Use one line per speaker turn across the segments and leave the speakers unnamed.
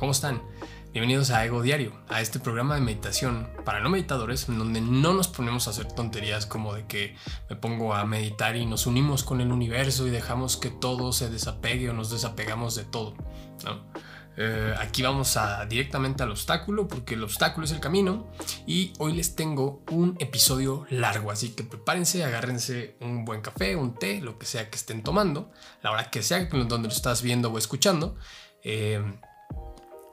¿cómo están? Bienvenidos a Ego Diario, a este programa de meditación para no meditadores, en donde no nos ponemos a hacer tonterías como de que me pongo a meditar y nos unimos con el universo y dejamos que todo se desapegue o nos desapegamos de todo. Eh, aquí vamos a, directamente al obstáculo, porque el obstáculo es el camino. Y hoy les tengo un episodio largo, así que prepárense, agárrense un buen café, un té, lo que sea que estén tomando, la hora que sea donde lo estás viendo o escuchando. Eh,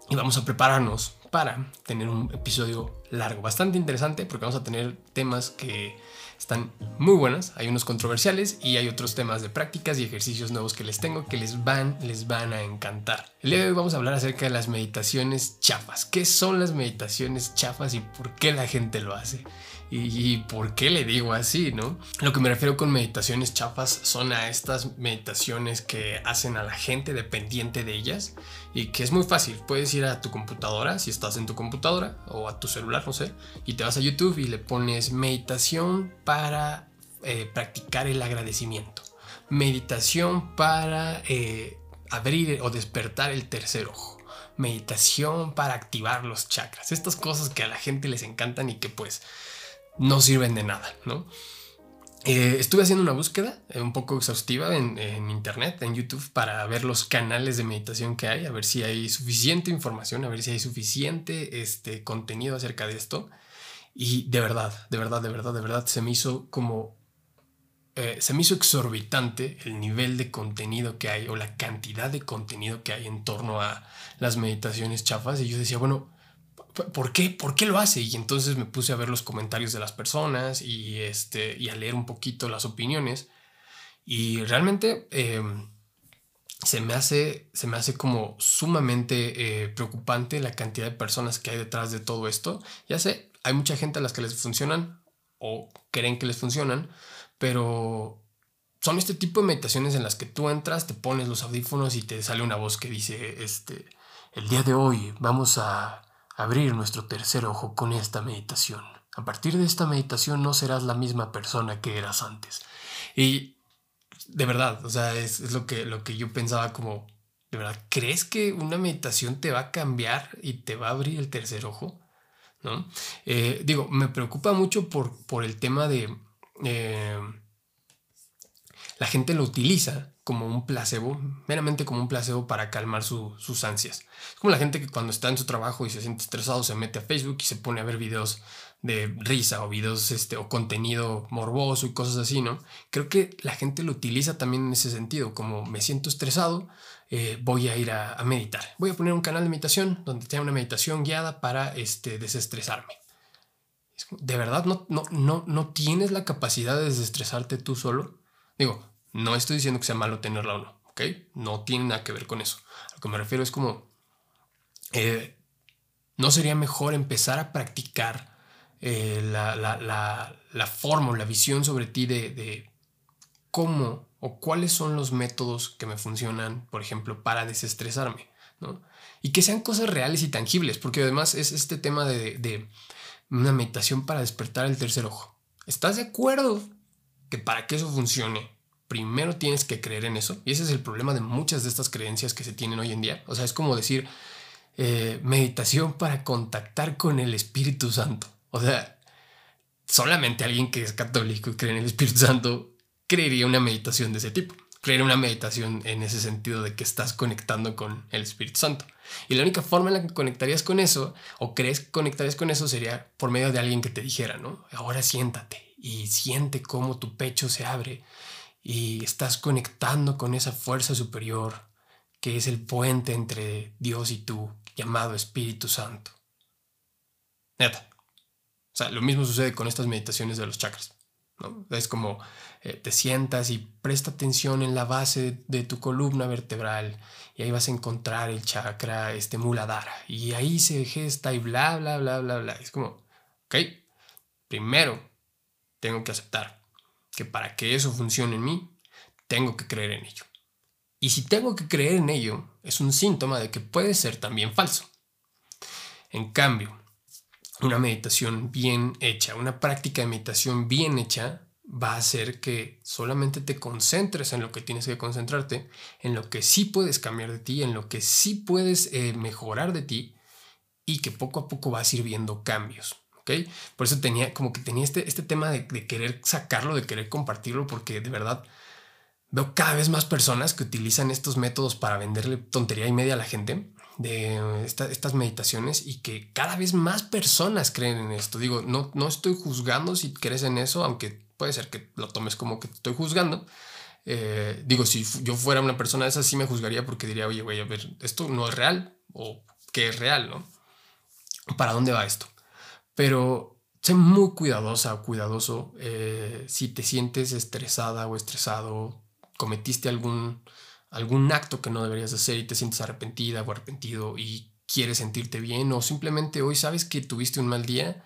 y vamos a prepararnos para tener un episodio largo, bastante interesante, porque vamos a tener temas que están muy buenas. Hay unos controversiales y hay otros temas de prácticas y ejercicios nuevos que les tengo que les van, les van a encantar. El día de hoy vamos a hablar acerca de las meditaciones chafas. ¿Qué son las meditaciones chafas y por qué la gente lo hace? ¿Y por qué le digo así, no? Lo que me refiero con meditaciones chafas son a estas meditaciones que hacen a la gente dependiente de ellas y que es muy fácil. Puedes ir a tu computadora, si estás en tu computadora o a tu celular, no sé, y te vas a YouTube y le pones meditación para eh, practicar el agradecimiento. Meditación para eh, abrir o despertar el tercer ojo meditación para activar los chakras. Estas cosas que a la gente les encantan y que pues no sirven de nada, ¿no? Eh, estuve haciendo una búsqueda eh, un poco exhaustiva en, internet, en YouTube, para ver los canales de meditación que hay, a ver si hay suficiente información, a ver si hay suficiente este, contenido acerca de esto. Y de verdad, de verdad, de verdad, de verdad, se me hizo como... Eh, se me hizo exorbitante el nivel de contenido que hay o la cantidad de contenido que hay en torno a las meditaciones chafas. Y yo decía, bueno, ¿por qué? ¿Por qué lo hace? Y entonces me puse a ver los comentarios de las personas y, este, y a leer un poquito las opiniones. Y realmente em, se, me hace, se me hace como sumamente eh, preocupante la cantidad de personas que hay detrás de todo esto. Ya sé, hay mucha gente a las que les funcionan o creen que les funcionan, pero son este tipo de meditaciones en las que tú entras, te pones los audífonos y te sale una voz que dice, este, el día de hoy vamos a abrir nuestro tercer ojo con esta meditación. A partir de esta meditación no serás la misma persona que eras antes. Y de verdad, o sea, es, lo, que, lo que yo pensaba como, ¿de verdad crees que una meditación te va a cambiar y te va a abrir el tercer ojo? ¿No? Eh, digo, me preocupa mucho por, por el tema de... Eh, la gente lo utiliza como un placebo, meramente como un placebo para calmar sus ansias. Es como la gente que cuando está en su trabajo y se siente estresado se mete a Facebook y se pone a ver videos de risa o videos este, o contenido morboso y cosas así, ¿no? Creo que la gente lo utiliza también en ese sentido, como me siento estresado, eh, voy a ir a, meditar. Voy a poner un canal de meditación donde tenga una meditación guiada para este, desestresarme. ¿De verdad no, no, no, no tienes la capacidad de desestresarte tú solo? Digo, no estoy diciendo que sea malo tenerla o no, ¿ok? No tiene nada que ver con eso. A lo que me refiero es como, eh, ¿no sería mejor empezar a practicar eh, la, la, forma o la visión sobre ti de, cómo o cuáles son los métodos que me funcionan, por ejemplo, para desestresarme, ¿no? Y que sean cosas reales y tangibles, porque además es este tema de, de una meditación para despertar el tercer ojo. ¿Estás de acuerdo que para que eso funcione primero tienes que creer en eso. Y ese es el problema de muchas de estas creencias que se tienen hoy en día. O sea, es como decir eh, meditación para contactar con el Espíritu Santo. O sea, solamente alguien que es católico y cree en el Espíritu Santo creería una meditación de ese tipo. Creería una meditación en ese sentido de que estás conectando con el Espíritu Santo. Y la única forma en la que conectarías con eso, o crees que conectarías con eso, sería por medio de alguien que te dijera, ¿no? Ahora siéntate y siente cómo tu pecho se abre y estás conectando con esa fuerza superior que es el puente entre Dios y tú, llamado Espíritu Santo. Neta. O sea, lo mismo sucede con estas meditaciones de los chakras. ¿no? Es como eh, te sientas y presta atención en la base de tu columna vertebral y ahí vas a encontrar el chakra este muladhara y ahí se gesta y bla, bla, bla, bla, bla. Es como, ok, primero tengo que aceptar que para que eso funcione en mí, tengo que creer en ello. Y si tengo que creer en ello, es un síntoma de que puede ser también falso. En cambio, una meditación bien hecha, una práctica de meditación bien hecha, va a hacer que solamente te concentres en lo que tienes que concentrarte, en lo que sí puedes cambiar de ti, en lo que sí puedes eh, mejorar de ti y que poco a poco vas a ir viendo cambios. Por eso tenía como que tenía este, este tema de, querer sacarlo, de querer compartirlo, porque de verdad veo cada vez más personas que utilizan estos métodos para venderle tontería y media a la gente de estas meditaciones y que cada vez más personas creen en esto. Digo, no, no estoy juzgando si crees en eso, aunque puede ser que lo tomes como que estoy juzgando. Eh, digo, si yo fuera una persona de esas, sí me juzgaría porque diría, oye, güey, a ver, esto no es real o qué es real, ¿no? ¿Para dónde va esto? Pero sé muy cuidadosa o cuidadoso eh, si te sientes estresada o estresado, cometiste algún algún acto que no deberías hacer y te sientes arrepentida o arrepentido y quieres sentirte bien o simplemente hoy sabes que tuviste un mal día,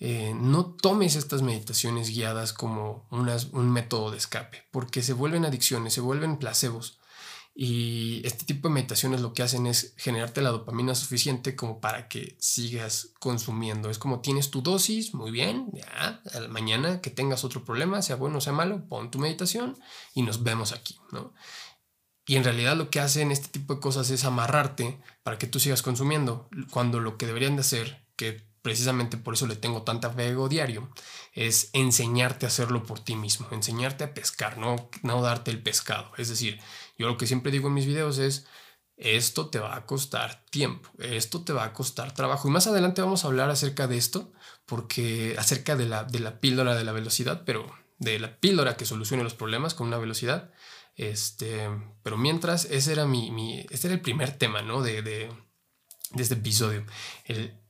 eh, no tomes estas meditaciones guiadas como un método de escape, porque se vuelven adicciones, se vuelven placebos. Y este tipo de meditaciones lo que hacen es generarte la dopamina suficiente como para que sigas consumiendo. Es como tienes tu dosis, muy bien, ya, mañana que tengas otro problema, sea bueno o sea malo, pon tu meditación y nos vemos aquí, ¿no? Y en realidad lo que hacen este tipo de cosas es amarrarte para que tú sigas consumiendo, cuando lo que deberían de hacer, que precisamente por eso le tengo tanta apego diario, es enseñarte a hacerlo por ti mismo, enseñarte a pescar, no, no darte el pescado. Es decir, yo lo que siempre digo en mis videos es, esto te va a costar tiempo, esto te va a costar trabajo. Y más adelante vamos a hablar acerca de esto, porque acerca de la, de la píldora de la velocidad, pero de la píldora que solucione los problemas con una velocidad. Este, pero mientras, ese era mi, mi este era el primer tema, ¿no? De, de, de este episodio. El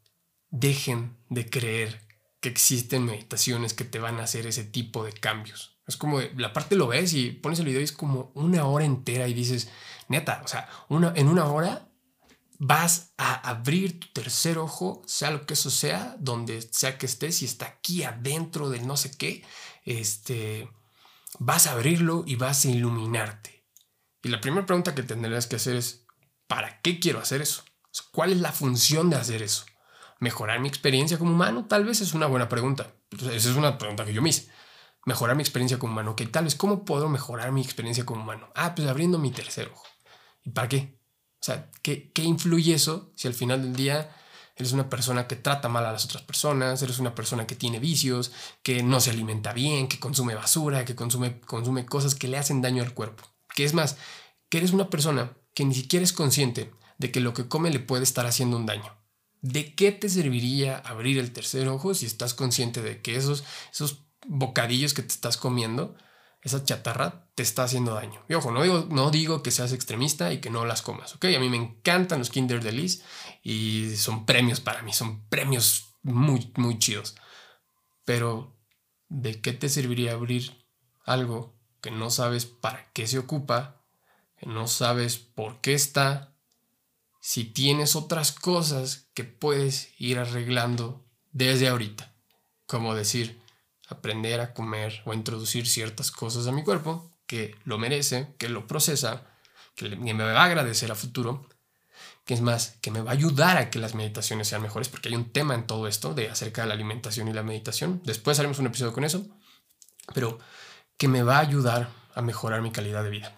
dejen de creer que existen meditaciones que te van a hacer ese tipo de cambios. Es como, la parte lo ves y pones el video y es como una hora entera y dices, neta, o sea, una, en una hora vas a abrir tu tercer ojo, sea lo que eso sea, donde sea que estés, y está aquí adentro del no sé qué, este, vas a abrirlo y vas a iluminarte. Y la primera pregunta que tendrías que hacer es, ¿para qué quiero hacer eso? ¿Cuál es la función de hacer eso? ¿Mejorar mi experiencia como humano? Tal vez es una buena pregunta. Esa es una pregunta que yo me hice. Mejorar mi experiencia como humano. ¿Qué tal vez cómo puedo mejorar mi experiencia como humano? Ah, pues abriendo mi tercer ojo. ¿Y para qué? O sea, ¿qué, qué influye eso si al final del día eres una persona que trata mal a las otras personas, eres una persona que tiene vicios, que no se alimenta bien, que consume basura, que consume, consume cosas que le hacen daño al cuerpo. Que es más, que eres una persona que ni siquiera es consciente de que lo que come le puede estar haciendo un daño. ¿De qué te serviría abrir el tercer ojo si estás consciente de que esos, esos bocadillos que te estás comiendo esa chatarra te está haciendo daño. Y ojo, no digo, no digo que seas extremista y que no las comas, ¿ok? A mí me encantan los Kinder Delice y son premios para mí, son premios muy, muy chidos. Pero, ¿de qué te serviría abrir algo que no sabes para qué se ocupa, que no sabes por qué está, si tienes otras cosas que puedes ir arreglando desde ahorita? Como decir, aprender a comer o introducir ciertas cosas a mi cuerpo que lo merece, que lo procesa, que me va a agradecer a futuro, que es más, que me va a ayudar a que las meditaciones sean mejores, porque hay un tema en todo esto de acerca de la alimentación y la meditación. Después haremos un episodio con eso, pero que me va a ayudar a mejorar mi calidad de vida.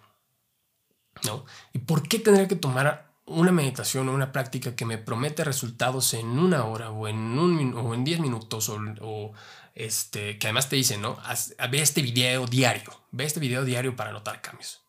¿No? ¿Y por qué tendría que tomar una meditación o una práctica que me promete resultados en una hora o en un o en 10 minutos o este, que además te dicen, ¿no? ve este video diario, ve este video diario para notar cambios.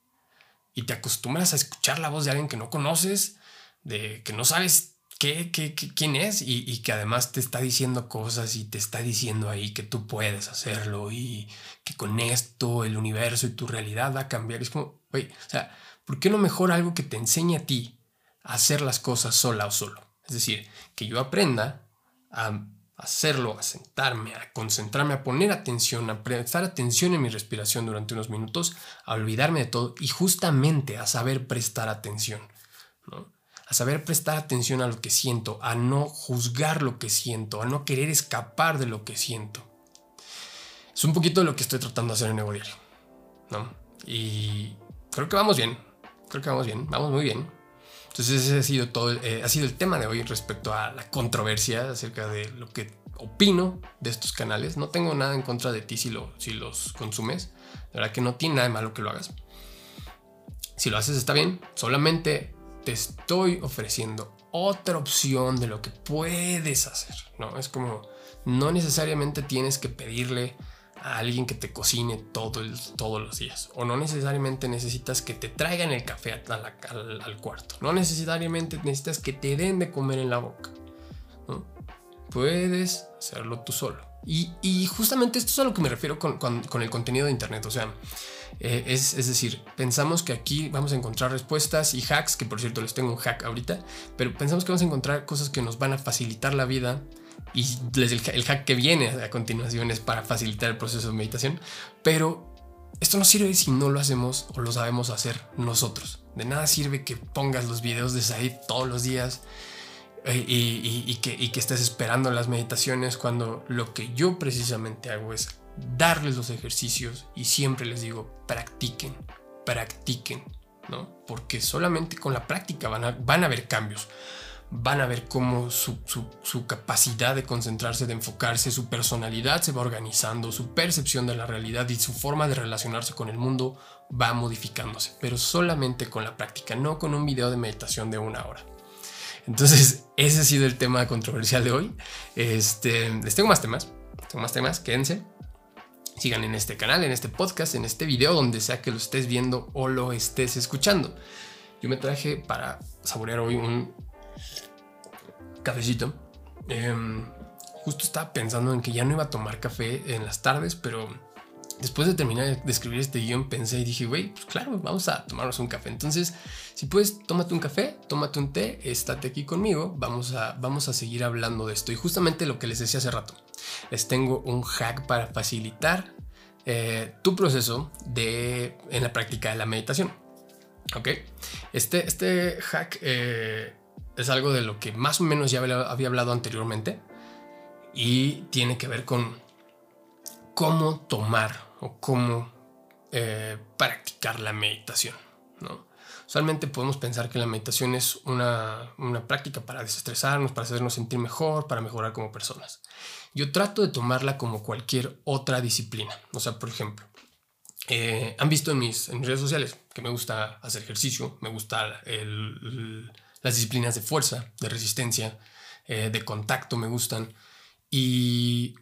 Y te acostumbras a escuchar la voz de alguien que no conoces, de que no sabes qué, qué, quién es y, que además te está diciendo cosas y te está diciendo ahí que tú puedes hacerlo y que con esto el universo y tu realidad va a cambiar. Es como, oye, o sea, ¿por qué no mejor algo que te enseñe a ti a hacer las cosas sola o solo? Es decir, que yo aprenda a hacerlo, a sentarme, a concentrarme, a poner atención, a prestar atención en mi respiración durante unos minutos, a olvidarme de todo y justamente a saber prestar atención, A saber prestar atención a lo que siento, a no juzgar lo que siento, a no querer escapar de lo que siento. Es un poquito de lo que estoy tratando de hacer en el ¿no? Y creo que vamos bien, creo que vamos bien, vamos muy bien. Entonces ese ha sido todo, eh, ha sido el tema de hoy respecto a la controversia acerca de lo que opino de estos canales. No tengo nada en contra de ti si, lo, si los consumes. La verdad que no tiene nada de malo que lo hagas. Si lo haces está bien. Solamente te estoy ofreciendo otra opción de lo que puedes hacer. No, es como no necesariamente tienes que pedirle a alguien que te cocine todo todos los días. O no necesariamente necesitas que te traigan el café al, cuarto. No necesariamente necesitas que te den de comer en la boca. Puedes hacerlo tú solo. Y, justamente esto es a lo que me refiero con, el contenido de Internet. O sea, eh, es, es, decir, pensamos que aquí vamos a encontrar respuestas y hacks, que por cierto les tengo un hack ahorita, pero pensamos que vamos a encontrar cosas que nos van a facilitar la vida y el, hack que viene a continuación es para facilitar el proceso de meditación, pero esto no sirve si no lo hacemos o lo sabemos hacer nosotros. De nada sirve que pongas los videos de Said todos los días eh, y, que, estés esperando las meditaciones cuando lo que yo precisamente hago es darles los ejercicios y siempre les digo, practiquen, practiquen, ¿no? Porque solamente con la práctica van a, van a haber cambios van a ver cómo su, capacidad de concentrarse, de enfocarse, su personalidad se va organizando, su percepción de la realidad y su forma de relacionarse con el mundo va modificándose, pero solamente con la práctica, no con un video de meditación de una hora. Entonces, ese ha sido el tema controversial de hoy. Este, les tengo más temas, tengo más temas, quédense. Sigan en este canal, en este podcast, en este video, donde sea que lo estés viendo o lo estés escuchando. Yo me traje para saborear hoy un cafecito. Em, justo estaba pensando en que ya no iba a tomar café en las tardes, pero después de terminar de escribir este guion pensé y dije, güey, pues claro, vamos a tomarnos un café. Entonces, si puedes, tómate un café, tómate un té, estate aquí conmigo, vamos a, vamos a seguir hablando de esto. Y justamente lo que les decía hace rato, les tengo un hack para facilitar eh, tu proceso de, en la práctica de la meditación. ¿Ok? Este, este hack eh, es algo de lo que más o menos ya había hablado anteriormente y tiene que ver con cómo tomar o cómo eh, practicar la meditación. ¿no? Usualmente podemos pensar que la meditación es una, práctica para desestresarnos, para hacernos sentir mejor, para mejorar como personas. Yo trato de tomarla como cualquier otra disciplina. O sea, por ejemplo, eh, han visto en mis, en mis redes sociales que me gusta hacer ejercicio, me gusta el las disciplinas de fuerza, de resistencia, eh, de contacto me gustan. Y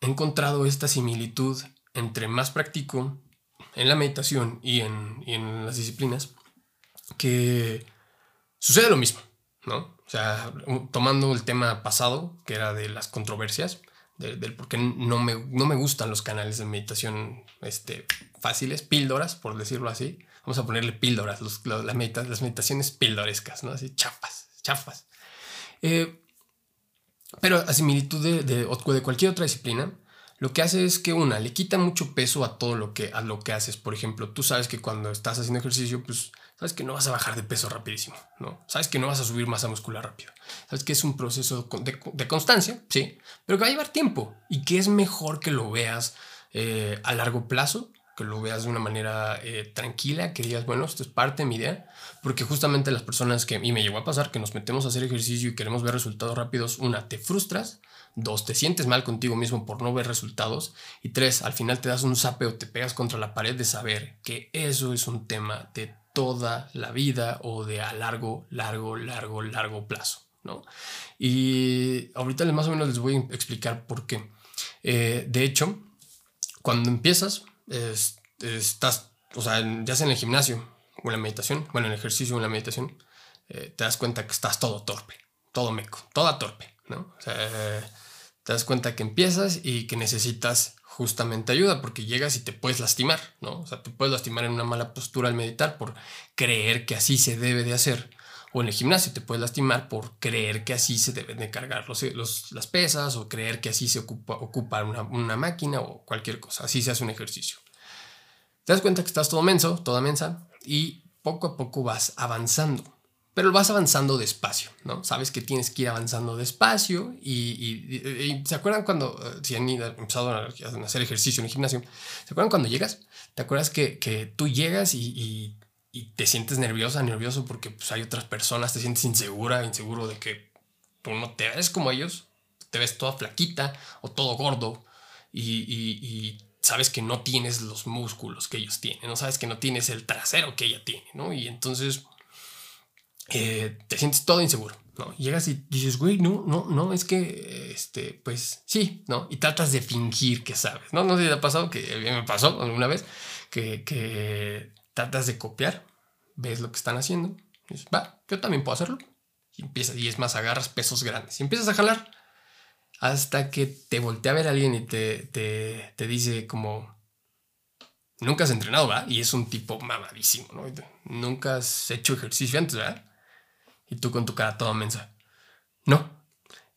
he encontrado esta similitud entre más practico en la meditación y en, las disciplinas, que sucede lo mismo, ¿no? O sea, tomando el tema pasado, que era de las controversias, del por qué no me, no me gustan los canales de meditación este, fáciles, píldoras, por decirlo así, vamos a ponerle píldoras, las meditaciones píldorescas, ¿no? Así, chafas, chafas. Eh, pero a similitud de, de, de, cualquier otra disciplina, lo que hace es que una, le quita mucho peso a todo lo que, a lo que haces. Por ejemplo, tú sabes que cuando estás haciendo ejercicio, pues sabes que no vas a bajar de peso rapidísimo, ¿no? Sabes que no vas a subir masa muscular rápido. Sabes que es un proceso de, de constancia, sí, pero que va a llevar tiempo y que es mejor que lo veas eh, a largo plazo que lo veas de una manera eh, tranquila, que digas, bueno, esto es parte de mi idea, porque justamente las personas que, y me llegó a pasar, que nos metemos a hacer ejercicio y queremos ver resultados rápidos, una, te frustras, dos, te sientes mal contigo mismo por no ver resultados, y tres, al final te das un zape o te pegas contra la pared de saber que eso es un tema de toda la vida o de a largo, largo, largo, largo plazo, ¿no? Y ahorita más o menos les voy a explicar por qué. Eh, de hecho, cuando empiezas, estás, o sea, ya sea en el gimnasio o en la meditación, bueno, en el ejercicio o en la meditación, eh, te das cuenta que estás todo torpe, todo meco, toda torpe, ¿no? O sea, te das cuenta que empiezas y que necesitas justamente ayuda porque llegas y te puedes lastimar, ¿no? O sea, te puedes lastimar en una mala postura al meditar por creer que así se debe de hacer. O en el gimnasio te puedes lastimar por creer que así se deben de cargar los, las pesas o creer que así se ocupa, ocupa una, una, máquina o cualquier cosa. Así se hace un ejercicio. Te das cuenta que estás todo menso, toda mensa y poco a poco vas avanzando. Pero vas avanzando despacio, ¿no? Sabes que tienes que ir avanzando despacio y, ¿se acuerdan cuando, eh, si han empezado a hacer ejercicio en el gimnasio, ¿se acuerdan cuando llegas? ¿Te acuerdas que, que tú llegas y y te sientes nerviosa, nervioso porque pues, hay otras personas, te sientes insegura, inseguro de que tú no te ves como ellos, te ves toda flaquita o todo gordo y, sabes que no tienes los músculos que ellos tienen, no sabes que no tienes el trasero que ella tiene, ¿no? Y entonces eh, te sientes todo inseguro, ¿no? Llegas y dices, güey, no, no, no, es que, este, pues sí, ¿no? Y tratas de fingir que sabes, ¿no? No sé si te ha pasado, que me pasó alguna vez, que, que tratas de copiar, ves lo que están haciendo, y dices, va, yo también puedo hacerlo. Y empiezas, y es más, agarras pesos grandes y empiezas a jalar hasta que te voltea a ver alguien y te, te, dice como, nunca has entrenado, ¿verdad? Y es un tipo mamadísimo, ¿no? Nunca has hecho ejercicio antes, ¿verdad? Y tú con tu cara toda mensa. No.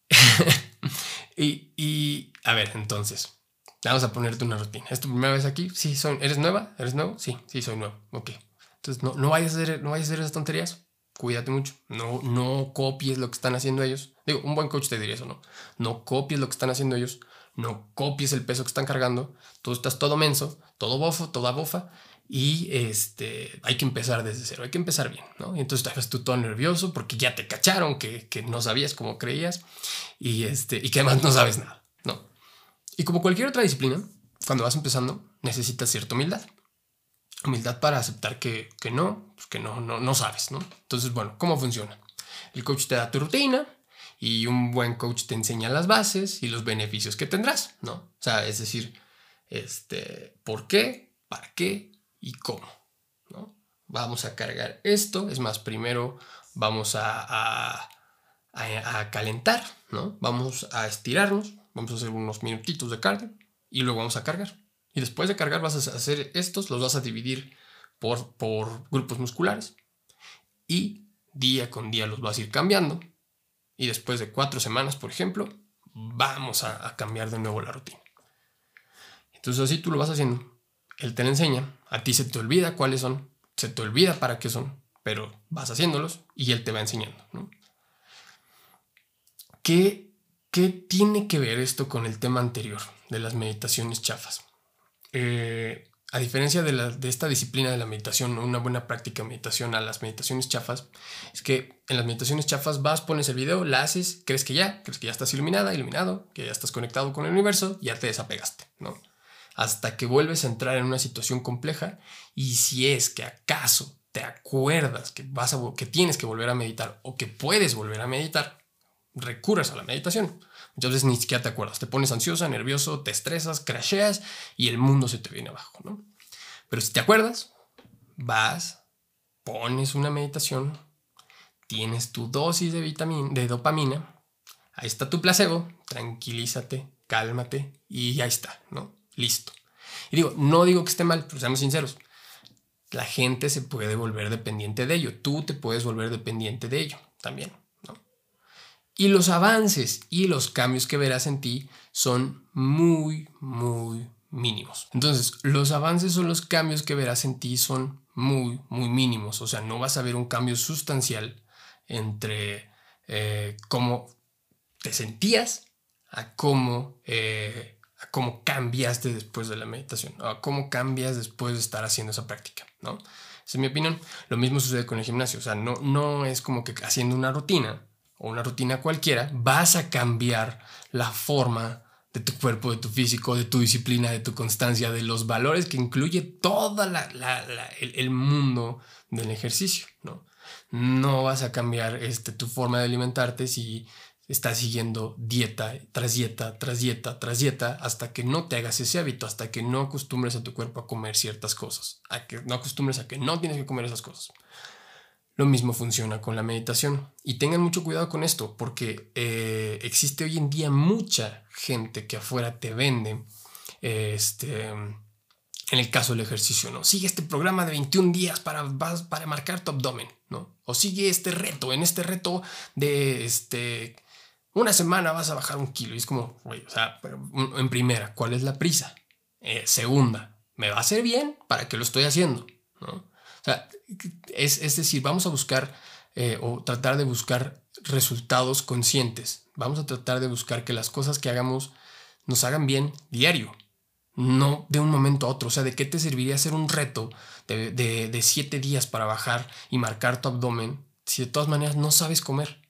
y, y, a ver, entonces, vamos a ponerte una rutina. ¿Es tu primera vez aquí? Sí, soy, ¿eres nueva? ¿Eres nuevo? Sí, sí, soy nuevo. Ok. Entonces, no, no, vayas, a hacer, no vayas a hacer esas tonterías cuídate mucho. No, no copies lo que están haciendo ellos. Digo, un buen coach te diría eso, ¿no? No copies lo que están haciendo ellos. No copies el peso que están cargando. Tú estás todo menso, todo bofo, toda bofa. Y este, hay que empezar desde cero, hay que empezar bien, ¿no? Y entonces estás tú todo nervioso porque ya te cacharon que, que no sabías como creías y, este, y que además no sabes nada. Y como cualquier otra disciplina, cuando vas empezando, necesitas cierta humildad humildad para aceptar que, no, pues que no, no, no sabes, ¿no? Entonces, bueno, ¿cómo funciona? El coach te da tu rutina y un buen coach te enseña las bases y los beneficios que tendrás, ¿no? O sea, es decir, este, ¿por qué? ¿Para qué? ¿Y cómo? ¿no? Vamos a cargar esto, es más, primero vamos a, a, a calentar, ¿no? Vamos a estirarnos, vamos a hacer unos minutitos de cardio y luego vamos a cargar. Y después de cargar vas a hacer estos, los vas a dividir por, por grupos musculares. Y día con día los vas a ir cambiando. Y después de cuatro semanas, por ejemplo, vamos a, cambiar de nuevo la rutina. Entonces así tú lo vas haciendo. Él te lo enseña. A ti se te olvida cuáles son. Se te olvida para qué son. Pero vas haciéndolos y él te va enseñando. ¿Qué, ¿Qué tiene que ver esto con el tema anterior de las meditaciones chafas? Eh, a diferencia de, esta disciplina de la meditación, una buena práctica de meditación a las meditaciones chafas, es que en las meditaciones chafas vas, pones el video, la haces, crees que ya, crees que ya estás iluminada, iluminado, que ya estás conectado con el universo, ya te desapegaste, ¿no? Hasta que vuelves a entrar en una situación compleja y si es que acaso te acuerdas que, vas a, que tienes que volver a meditar o que puedes volver a meditar, recurres a la meditación. Muchas veces ni siquiera te acuerdas. Te pones ansiosa, nervioso, te estresas, crasheas y el mundo se te viene abajo, ¿no? Pero si te acuerdas, vas, pones una meditación, tienes tu dosis de, vitamina, de dopamina, ahí está tu placebo, tranquilízate, cálmate y ya está, ¿no? Listo. Y digo, no digo que esté mal, pero seamos sinceros. La gente se puede volver dependiente de ello. Tú te puedes volver dependiente de ello también. Y los avances y los cambios que verás en ti son muy, muy mínimos. Entonces, los avances o los cambios que verás en ti son muy, muy mínimos. O sea, no vas a ver un cambio sustancial entre eh, cómo te sentías a cómo, eh, cómo cambiaste después de la meditación, a cómo cambias después de estar haciendo esa práctica, ¿no? Esa es mi opinión. Lo mismo sucede con el gimnasio. O sea, no, no es como que haciendo una rutina o una rutina cualquiera, vas a cambiar la forma de tu cuerpo, de tu físico, de tu disciplina, de tu constancia, de los valores que incluye todo el, mundo del ejercicio, ¿no? No vas a cambiar este, tu forma de alimentarte si estás siguiendo dieta tras dieta, tras dieta, tras dieta, hasta que no te hagas ese hábito, hasta que no acostumbres a tu cuerpo a comer ciertas cosas, a que no acostumbres a que no tienes que comer esas cosas. Lo mismo funciona con la meditación. Y tengan mucho cuidado con esto, porque eh, existe hoy en día mucha gente que afuera te vende, este, en el caso del ejercicio, ¿no? Sigue este programa de 21 días para, para marcar tu abdomen, ¿no? O sigue este reto, en este reto de, este, una semana vas a bajar un kilo. Y es como, o sea, en primera, ¿cuál es la prisa? Eh, segunda, ¿me va a hacer bien? ¿Para qué lo estoy haciendo? ¿No? O sea, es, decir, vamos a buscar eh, o tratar de buscar resultados conscientes. Vamos a tratar de buscar que las cosas que hagamos nos hagan bien diario, no de un momento a otro. O sea, ¿de qué te serviría hacer un reto de, de, siete días para bajar y marcar tu abdomen si de todas maneras no sabes comer?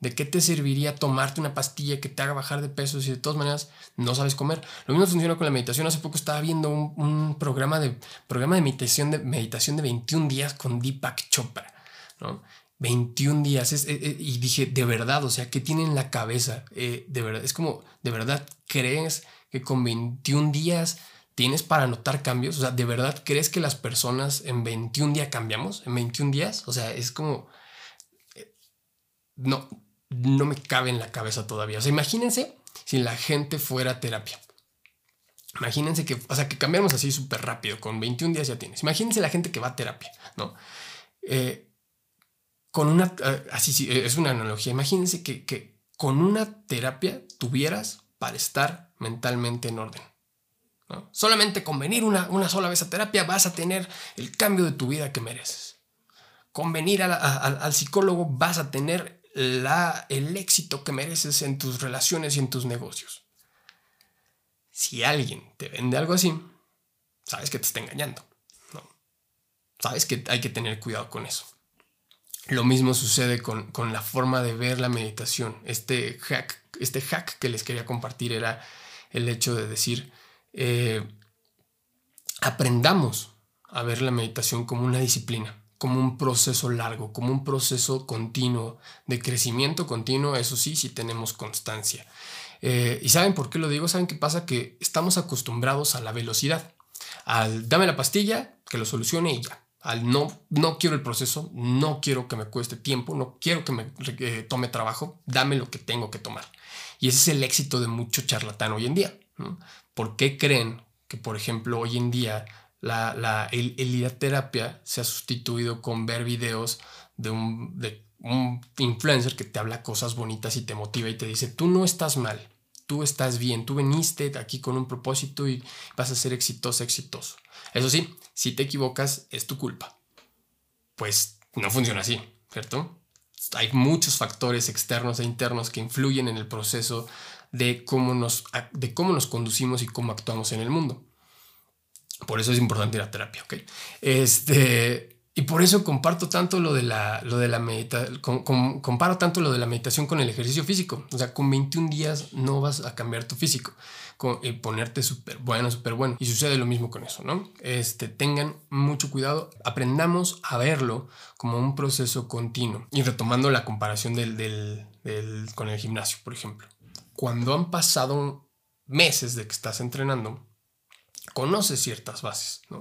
¿De qué te serviría tomarte una pastilla que te haga bajar de peso si de todas maneras no sabes comer? Lo mismo funciona con la meditación. Hace poco estaba viendo un, programa, de, programa de, meditación de meditación de 21 días con Deepak Chopra, ¿no? 21 días. Eh, eh, y dije, de verdad, o sea, ¿qué tiene en la cabeza? Eh, de verdad, es como, ¿de verdad crees que con 21 días tienes para notar cambios? O sea, ¿de verdad crees que las personas en 21 días cambiamos? ¿En 21 días? O sea, es como... No, no me cabe en la cabeza todavía. O sea, imagínense si la gente fuera a terapia. Imagínense que, o sea, que cambiamos así súper rápido, con 21 días ya tienes. Imagínense la gente que va a terapia, ¿no? Eh, con una, eh, así sí, es una analogía. Imagínense que, que, con una terapia tuvieras para estar mentalmente en orden. ¿no? Solamente con venir una, una sola vez a terapia vas a tener el cambio de tu vida que mereces. Con venir al psicólogo vas a tener la, el éxito que mereces en tus relaciones y en tus negocios. Si alguien te vende algo así, sabes que te está engañando. ¿no? Sabes que hay que tener cuidado con eso. Lo mismo sucede con, la forma de ver la meditación. Este hack, este hack que les quería compartir era el hecho de decir, eh, aprendamos a ver la meditación como una disciplina como un proceso largo, como un proceso continuo, de crecimiento continuo, eso sí, si tenemos constancia. Eh, ¿Y saben por qué lo digo? ¿Saben qué pasa? Que estamos acostumbrados a la velocidad. Al dame la pastilla, que lo solucione y ya. Al no, no quiero el proceso, no quiero que me cueste tiempo, no quiero que me eh, tome trabajo, dame lo que tengo que tomar. Y ese es el éxito de mucho charlatán hoy en día. ¿Por qué creen que, por ejemplo, hoy en día la, la, el, ir a terapia se ha sustituido con ver videos de un, de un influencer que te habla cosas bonitas y te motiva y te dice, tú no estás mal, tú estás bien, tú veniste aquí con un propósito y vas a ser exitoso, exitoso. Eso sí, si te equivocas, es tu culpa. Pues no funciona así, ¿cierto? Hay muchos factores externos e internos que influyen en el proceso de cómo nos, de cómo nos conducimos y cómo actuamos en el mundo. Por eso es importante ir a terapia, ¿ok? Este, y por eso comparto tanto lo de la, lo de la meditación, comparo tanto lo de la meditación con el ejercicio físico. O sea, con 21 días no vas a cambiar tu físico con, y ponerte súper bueno, súper bueno. Y sucede lo mismo con eso, ¿no? Este, tengan mucho cuidado, aprendamos a verlo como un proceso continuo. Y retomando la comparación del, del, del, con el gimnasio, por ejemplo. Cuando han pasado meses de que estás entrenando, conoces ciertas bases, ¿no?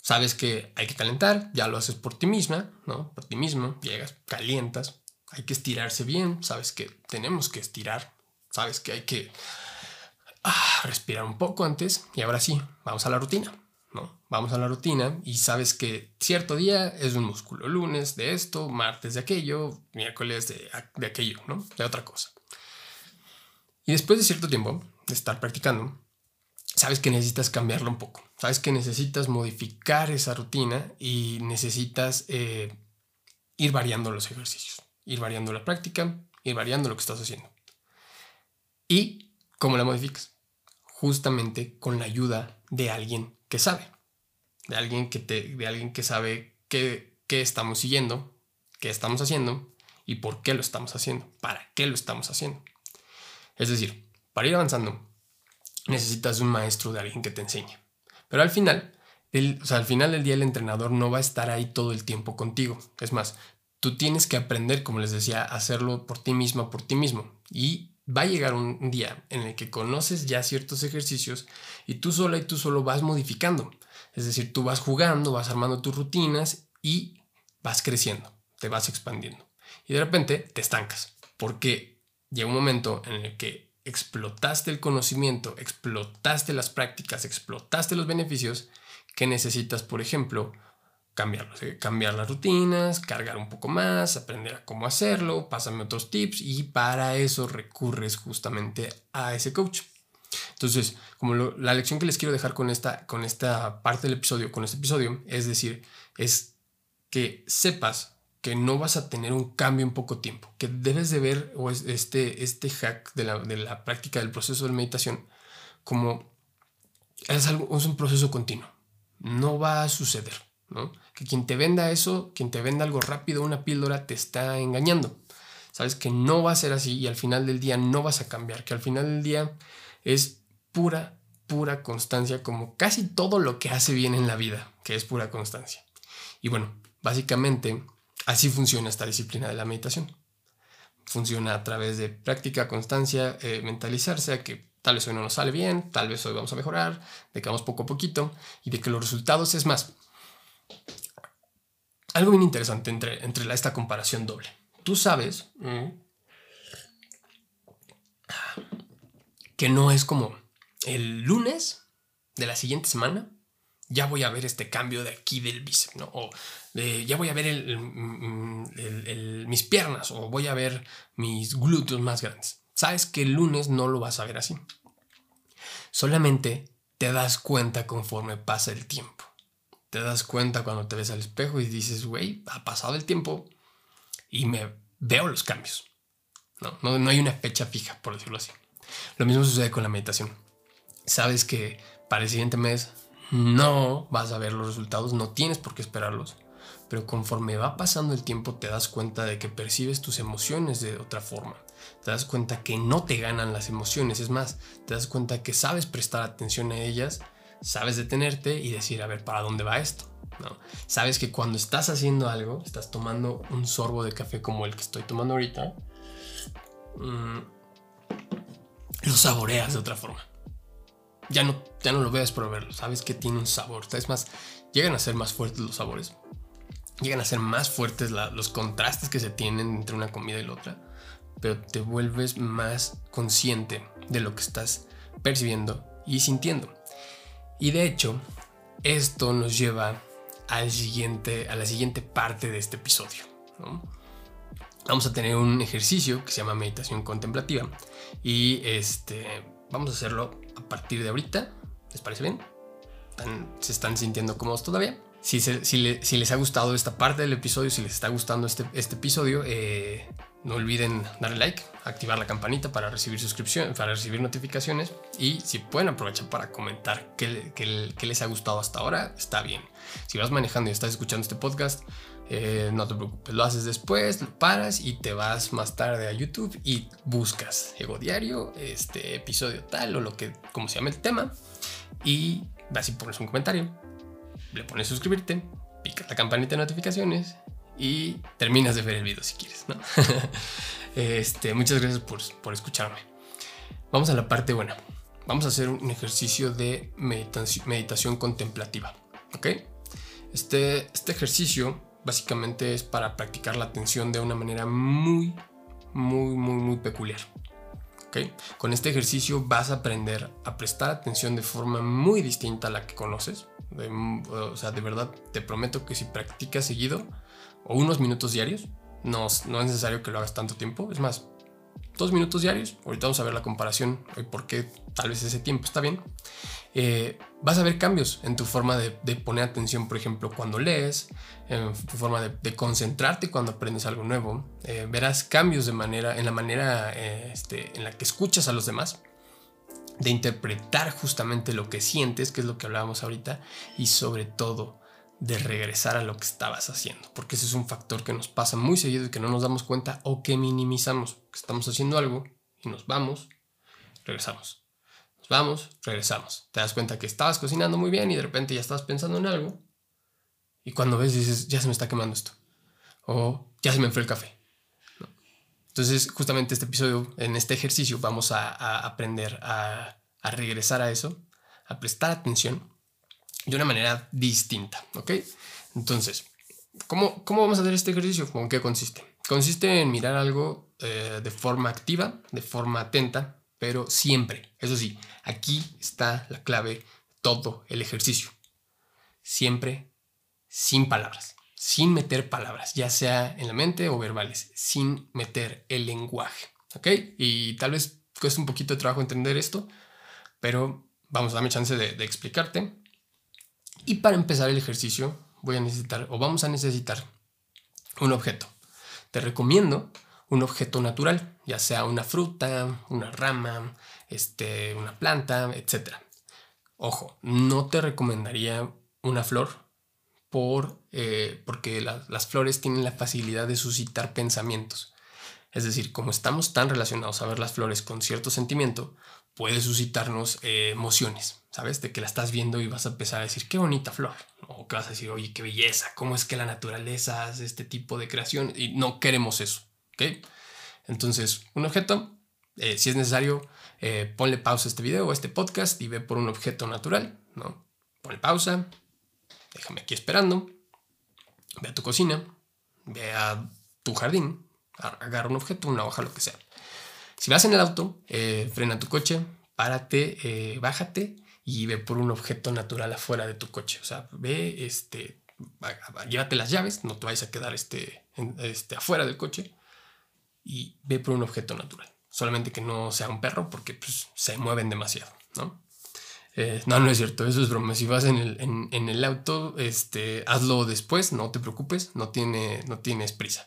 Sabes que hay que calentar, ya lo haces por ti misma, ¿no? Por ti mismo, llegas, calientas, hay que estirarse bien, sabes que tenemos que estirar, sabes que hay que ah, respirar un poco antes y ahora sí, vamos a la rutina, ¿no? Vamos a la rutina y sabes que cierto día es un músculo, lunes de esto, martes de aquello, miércoles de, de aquello, ¿no? De otra cosa. Y después de cierto tiempo de estar practicando, sabes que necesitas cambiarlo un poco, sabes que necesitas modificar esa rutina y necesitas eh, ir variando los ejercicios, ir variando la práctica, ir variando lo que estás haciendo. ¿Y cómo la modificas? Justamente con la ayuda de alguien que sabe, de alguien que, te, de alguien que sabe qué, qué estamos siguiendo, qué estamos haciendo y por qué lo estamos haciendo, para qué lo estamos haciendo. Es decir, para ir avanzando, necesitas un maestro de alguien que te enseñe. Pero al final, el, al final del día el entrenador no va a estar ahí todo el tiempo contigo. Es más, tú tienes que aprender, como les decía, a hacerlo por ti misma, por ti mismo. Y va a llegar un día en el que conoces ya ciertos ejercicios y tú sola y tú solo vas modificando. Es decir, tú vas jugando, vas armando tus rutinas y vas creciendo, te vas expandiendo. Y de repente te estancas, porque llega un momento en el que explotaste el conocimiento, explotaste las prácticas, explotaste los beneficios que necesitas, por ejemplo, cambiarlos, ¿eh? cambiar las rutinas, cargar un poco más, aprender a cómo hacerlo, pásame otros tips y para eso recurres justamente a ese coach. Entonces, como la lección que les quiero dejar con esta, con esta parte del episodio, con este episodio, es decir, es que sepas que no vas a tener un cambio en poco tiempo, que debes de ver o este, este hack de la, práctica del proceso de meditación como es, algo, es un proceso continuo, no va a suceder, ¿no? Que quien te venda eso, quien te venda algo rápido, una píldora, te está engañando. Sabes que no va a ser así y al final del día no vas a cambiar, que al final del día es pura, pura constancia, como casi todo lo que hace bien en la vida, que es pura constancia. Y bueno, básicamente así funciona esta disciplina de la meditación. Funciona a través de práctica, constancia, eh, mentalizarse a que tal vez hoy no nos sale bien, tal vez hoy vamos a mejorar, de que vamos poco a poquito y de que los resultados es más. Algo bien interesante entre, entre esta comparación doble. Tú sabes que no es como el lunes de la siguiente semana ya voy a ver este cambio de aquí del bíceps, ¿no? O ya voy a ver mis piernas o voy a ver mis glúteos más grandes. Sabes que el lunes no lo vas a ver así. Solamente te das cuenta conforme pasa el tiempo. Te das cuenta cuando te ves al espejo y dices, güey, ha pasado el tiempo y me veo los cambios. No, no, no hay una fecha fija, por decirlo así. Lo mismo sucede con la meditación. Sabes que para el siguiente mes no vas a ver los resultados, no tienes por qué esperarlos. Pero conforme va pasando el tiempo te das cuenta de que percibes tus emociones de otra forma. Te das cuenta que no te ganan las emociones. Es más, te das cuenta que sabes prestar atención a ellas, sabes detenerte y decir, a ver, ¿para dónde va esto? ¿No? Sabes que cuando estás haciendo algo, estás tomando un sorbo de café como el que estoy tomando ahorita, mm, lo saboreas de otra forma ya no, ya no lo ves por verlo, sabes que tiene un sabor. Es más, llegan a ser más fuertes los sabores. Llegan a ser más fuertes los contrastes que se tienen entre una comida y la otra. Pero te vuelves más consciente de lo que estás percibiendo y sintiendo. Y de hecho, esto nos lleva al siguiente, a la siguiente parte de este episodio. Vamos a tener un ejercicio que se llama meditación contemplativa. Y este Vamos a hacerlo partir de ahorita. ¿Les parece bien? ¿Se están sintiendo cómodos todavía? Si, si, les ha gustado esta parte del episodio, si les está gustando este, este episodio, eh, no olviden darle like, activar la campanita para recibir suscripción, para recibir notificaciones y si pueden aprovechar para comentar qué, qué les ha gustado hasta ahora, está bien. Si vas manejando y estás escuchando este podcast, eh, no te preocupes, lo haces después, lo paras y te vas más tarde a YouTube y buscas Ego Diario, este episodio tal o lo que, como se llama el tema, y vas y pones un comentario, le pones suscribirte, picas la campanita de notificaciones y terminas de ver el video si quieres, ¿no? este, muchas gracias por, por escucharme. Vamos a la parte buena. Vamos a hacer un ejercicio de meditación, meditación contemplativa, ¿ok? Este, este ejercicio básicamente es para practicar la atención de una manera muy, muy, muy, muy peculiar. ¿Okay? Con este ejercicio vas a aprender a prestar atención de forma muy distinta a la que conoces. o sea, de verdad te prometo que si practicas seguido o unos minutos diarios, no es necesario que lo hagas tanto tiempo. Es más, dos minutos diarios. Ahorita vamos a ver la comparación y por qué tal vez ese tiempo está bien. Eh, vas a ver cambios en tu forma de, poner atención, por ejemplo, cuando lees, en tu forma de, concentrarte cuando aprendes algo nuevo. Eh, verás cambios de manera, en la manera eh, este, en la que escuchas a los demás, de interpretar justamente lo que sientes, que es lo que hablábamos ahorita, y sobre todo de regresar a lo que estabas haciendo, porque ese es un factor que nos pasa muy seguido y que no nos damos cuenta o que minimizamos, que estamos haciendo algo y nos vamos, regresamos vamos, regresamos. Te das cuenta que estabas cocinando muy bien y de repente ya estás pensando en algo. Y cuando ves dices, ya se me está quemando esto. O ya se me enfrió el café. Entonces, justamente este episodio, en este ejercicio, vamos a, aprender a, regresar a eso, a prestar atención de una manera distinta. ¿Ok? Entonces, ¿cómo, cómo vamos a hacer este ejercicio? ¿Con qué consiste? Consiste en mirar algo eh, de forma activa, de forma atenta, pero siempre, eso sí, aquí está la clave, todo el ejercicio. Siempre sin palabras, sin meter palabras, ya sea en la mente o verbales, sin meter el lenguaje. ¿Ok? Y tal vez cueste un poquito de trabajo entender esto, pero vamos a darme chance de explicarte. Y para empezar el ejercicio, voy a necesitar o vamos a necesitar un objeto. Te recomiendo un objeto natural, ya sea una fruta, una rama, este, una planta, etc. Ojo, no te recomendaría una flor por, eh, porque las flores tienen la facilidad de suscitar pensamientos. Es decir, como estamos tan relacionados a ver las flores con cierto sentimiento, puede suscitarnos eh, emociones, ¿sabes? De que la estás viendo y vas a empezar a decir, qué bonita flor. O que vas a decir, oye, qué belleza, cómo es que la naturaleza hace este tipo de creación. Y no queremos eso, ¿ok? Entonces, un objeto, eh, si es necesario, eh, ponle pausa a este video o a este podcast y ve por un objeto natural, ¿no? Ponle pausa, déjame aquí esperando, ve a tu cocina, ve a tu jardín, agarra un objeto, una hoja, lo que sea. Si vas en el auto, eh, frena tu coche, párate, eh, bájate y ve por un objeto natural afuera de tu coche. O sea, ve, este, llévate las llaves, no te vayas a quedar este, este, afuera del coche y ve por un objeto natural. Solamente que no sea un perro porque pues, se mueven demasiado, ¿no? Eh, no, no es cierto, eso es broma. Si vas en el, en, el auto, este, hazlo después, no te preocupes, no, tiene, no tienes prisa.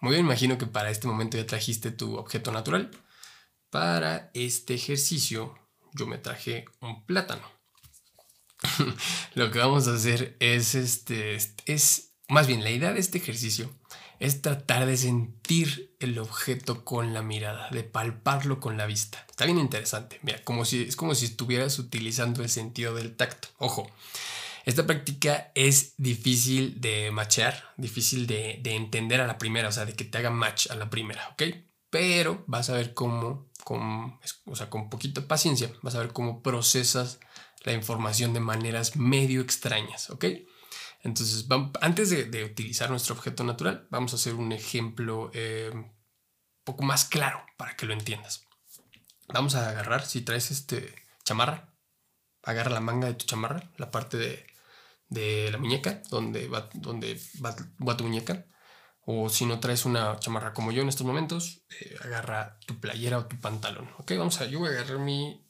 Muy bien, imagino que para este momento ya trajiste tu objeto natural. Para este ejercicio yo me traje un plátano. Lo que vamos a hacer es este, es más bien la idea de este ejercicio es tratar de sentir el objeto con la mirada, de palparlo con la vista. Está bien interesante. Mira, como si, es como si estuvieras utilizando el sentido del tacto. Ojo, esta práctica es difícil de machear, difícil de, entender a la primera, o sea, de que te haga match a la primera, ¿ok? Pero vas a ver cómo, con, o sea, con poquita paciencia, vas a ver cómo procesas la información de maneras medio extrañas, ¿ok? Entonces, antes de, utilizar nuestro objeto natural, vamos a hacer un ejemplo eh, poco más claro para que lo entiendas. Vamos a agarrar, si traes este chamarra, agarra la manga de tu chamarra, la parte de, de la muñeca, donde va, donde va, tu muñeca. O si no traes una chamarra como yo en estos momentos, eh, agarra tu playera o tu pantalón. Ok, vamos a, yo voy a agarrar mi,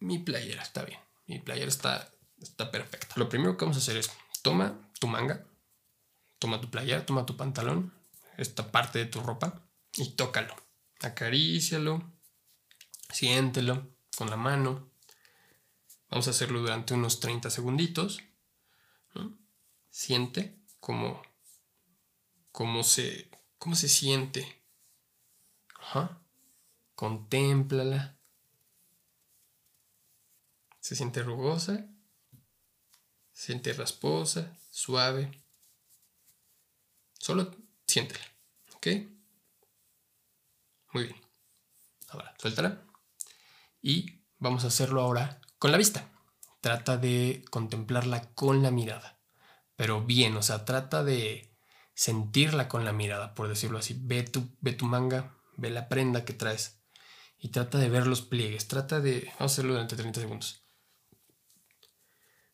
mi playera, está bien. Mi playera está, está perfecta. Lo primero que vamos a hacer es, toma tu manga, toma tu playera, toma tu pantalón, esta parte de tu ropa y tócalo. Acarícialo, siéntelo con la mano. Vamos a hacerlo durante unos 30 segunditos. Siente cómo, cómo, se, cómo se siente. Ajá. Contémplala. Se siente rugosa. Se siente rasposa, suave. Solo siéntela. ¿Ok? Muy bien. Ahora, suéltala. Y vamos a hacerlo ahora con la vista trata de contemplarla con la mirada, pero bien, o sea, trata de sentirla con la mirada, por decirlo así. Ve tu, ve tu manga, ve la prenda que traes y trata de ver los pliegues, trata de, vamos a hacerlo durante 30 segundos.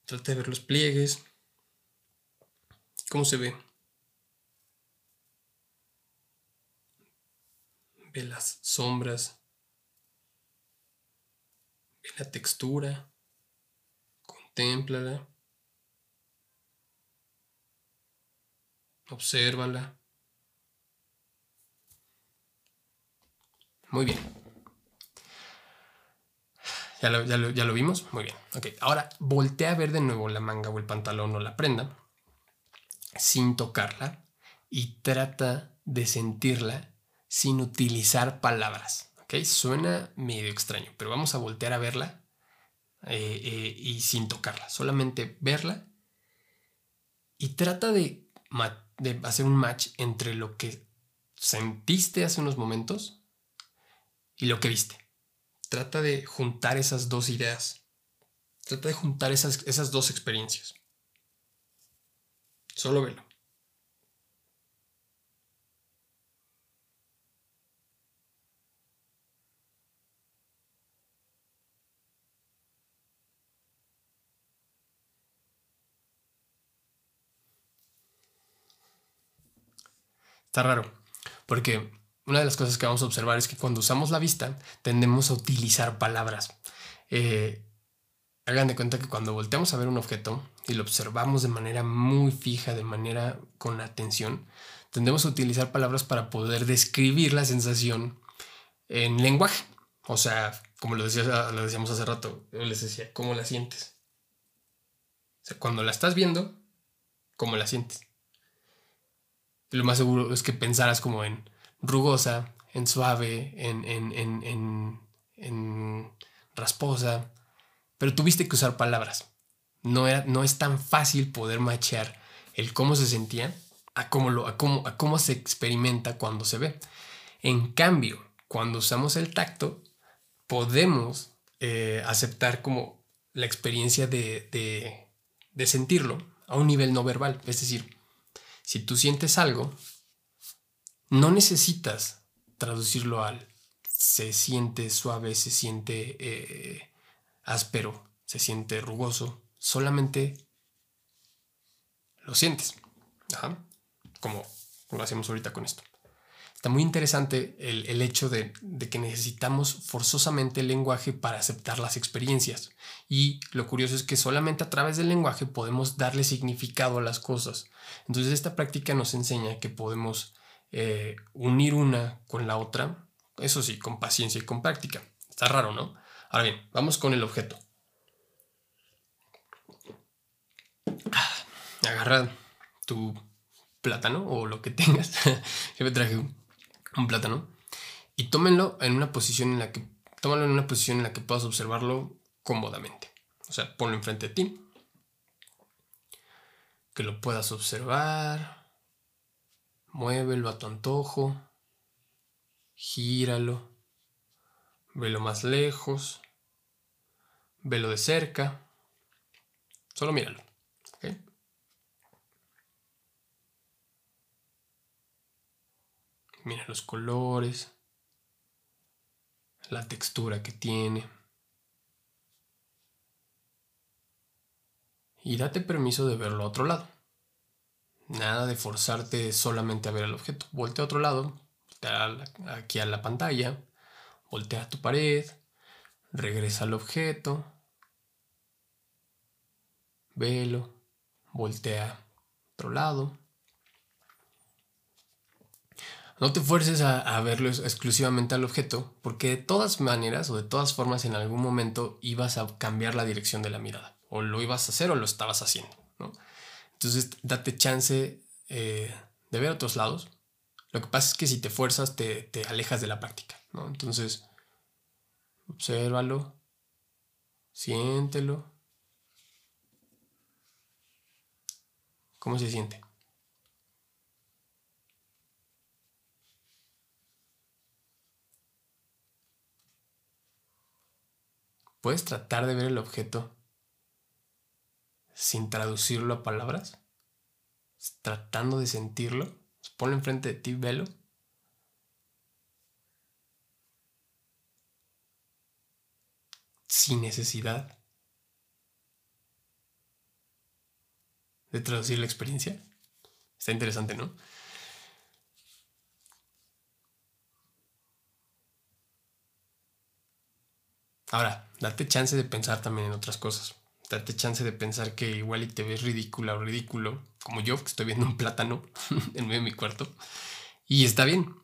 Trata de ver los pliegues, cómo se ve. Ve las sombras, ve la textura. Contémplala. Obsérvala. Muy bien. ¿Ya lo, ya, lo, vimos? Muy bien. Ok, ahora voltea a ver de nuevo la manga o el pantalón o la prenda sin tocarla y trata de sentirla sin utilizar palabras. Ok, suena medio extraño, pero vamos a voltear a verla eh, eh, y sin tocarla, solamente verla y trata de, de hacer un match entre lo que sentiste hace unos momentos y lo que viste. Trata de juntar esas dos ideas. Trata de juntar esas, esas dos experiencias. Solo velo. Está raro, porque una de las cosas que vamos a observar es que cuando usamos la vista tendemos a utilizar palabras. Eh, hagan de cuenta que cuando volteamos a ver un objeto y lo observamos de manera muy fija, de manera con atención, tendemos a utilizar palabras para poder describir la sensación en lenguaje. O sea, como lo, decía, lo decíamos hace rato, les decía, ¿cómo la sientes? O sea, cuando la estás viendo, ¿cómo la sientes? Lo más seguro es que pensaras como en rugosa, en suave, en, en, en, en, rasposa, pero tuviste que usar palabras. No, era, no es tan fácil poder machear el cómo se sentía a cómo, lo, a cómo, a cómo se experimenta cuando se ve. En cambio, cuando usamos el tacto, podemos eh, aceptar como la experiencia de, de, de sentirlo a un nivel no verbal. Es decir, si tú sientes algo, no necesitas traducirlo al se siente suave, se siente eh, áspero, se siente rugoso, solamente lo sientes. Como lo hacemos ahorita con esto. Está muy interesante el, hecho de, que necesitamos forzosamente el lenguaje para aceptar las experiencias. Y lo curioso es que solamente a través del lenguaje podemos darle significado a las cosas. Entonces esta práctica nos enseña que podemos eh, unir una con la otra, eso sí, con paciencia y con práctica. Está raro, ¿no? Ahora bien, vamos con el objeto. Agarra tu plátano o lo que tengas. Yo me traje un un plátano, y tómenlo en una posición en la que, tómalo en una posición en la que puedas observarlo cómodamente. O sea, ponlo enfrente de ti, que lo puedas observar, muévelo a tu antojo, gíralo, velo más lejos, velo de cerca, solo míralo. Mira los colores, la textura que tiene. Y date permiso de verlo a otro lado. Nada de forzarte solamente a ver el objeto. Voltea a otro lado, aquí a la pantalla, voltea a tu pared, regresa al objeto, velo, voltea a otro lado. No te fuerces a, verlo exclusivamente al objeto, porque de todas maneras o de todas formas en algún momento ibas a cambiar la dirección de la mirada. O lo ibas a hacer o lo estabas haciendo. Entonces date chance eh, de ver otros lados. Lo que pasa es que si te fuerzas te, te alejas de la práctica. ¿no? Entonces, obsérvalo, siéntelo. ¿Cómo se siente? ¿Puedes tratar de ver el objeto sin traducirlo a palabras? Tratando de sentirlo. Ponlo enfrente de ti, velo. Sin necesidad de traducir la experiencia. Está interesante, ¿no? Ahora, date chance de pensar también en otras cosas. Date chance de pensar que igual y te ves ridícula o ridículo, como yo, que estoy viendo un plátano en medio de mi cuarto. Y está bien,